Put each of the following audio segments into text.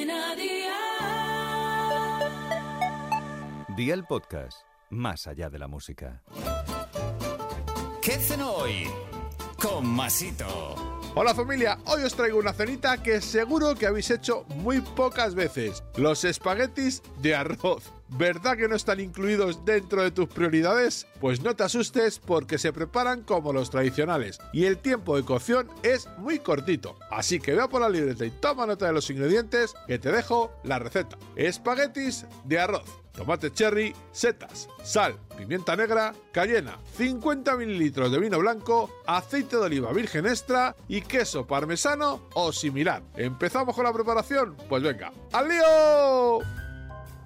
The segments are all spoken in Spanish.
Cadena Dial. Día el podcast, más allá de la música. ¿Qué cenó hoy? Con Masito. Hola familia, hoy os traigo una cenita que seguro que habéis hecho muy pocas veces. Los espaguetis de arroz. ¿Verdad que no están incluidos dentro de tus prioridades? Pues no te asustes porque se preparan como los tradicionales y el tiempo de cocción es muy cortito. Así que ve a por la libreta y toma nota de los ingredientes que te dejo la receta. Espaguetis de arroz tomate cherry, setas, sal, pimienta negra, cayena, 50 mililitros de vino blanco, aceite de oliva virgen extra y queso parmesano o similar. ¿Empezamos con la preparación? Pues venga, ¡al lío!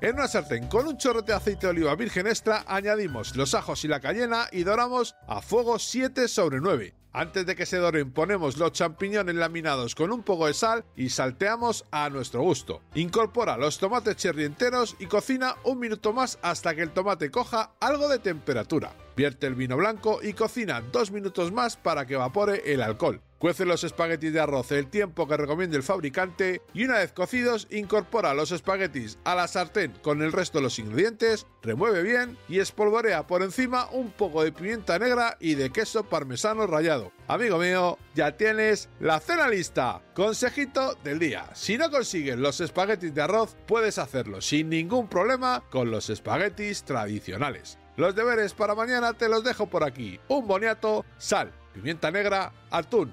En una sartén con un chorrete de aceite de oliva virgen extra añadimos los ajos y la cayena y doramos a fuego 7 sobre 9. Antes de que se doren ponemos los champiñones laminados con un poco de sal y salteamos a nuestro gusto. Incorpora los tomates cherry enteros y cocina un minuto más hasta que el tomate coja algo de temperatura. Vierte el vino blanco y cocina dos minutos más para que evapore el alcohol. Cuece los espaguetis de arroz el tiempo que recomiende el fabricante y una vez cocidos incorpora los espaguetis a la sartén con el resto de los ingredientes, remueve bien y espolvorea por encima un poco de pimienta negra y de queso parmesano rallado. Amigo mío, ya tienes la cena lista. Consejito del día. Si no consigues los espaguetis de arroz, puedes hacerlo sin ningún problema con los espaguetis tradicionales. Los deberes para mañana te los dejo por aquí. Un boniato, sal, pimienta negra, atún,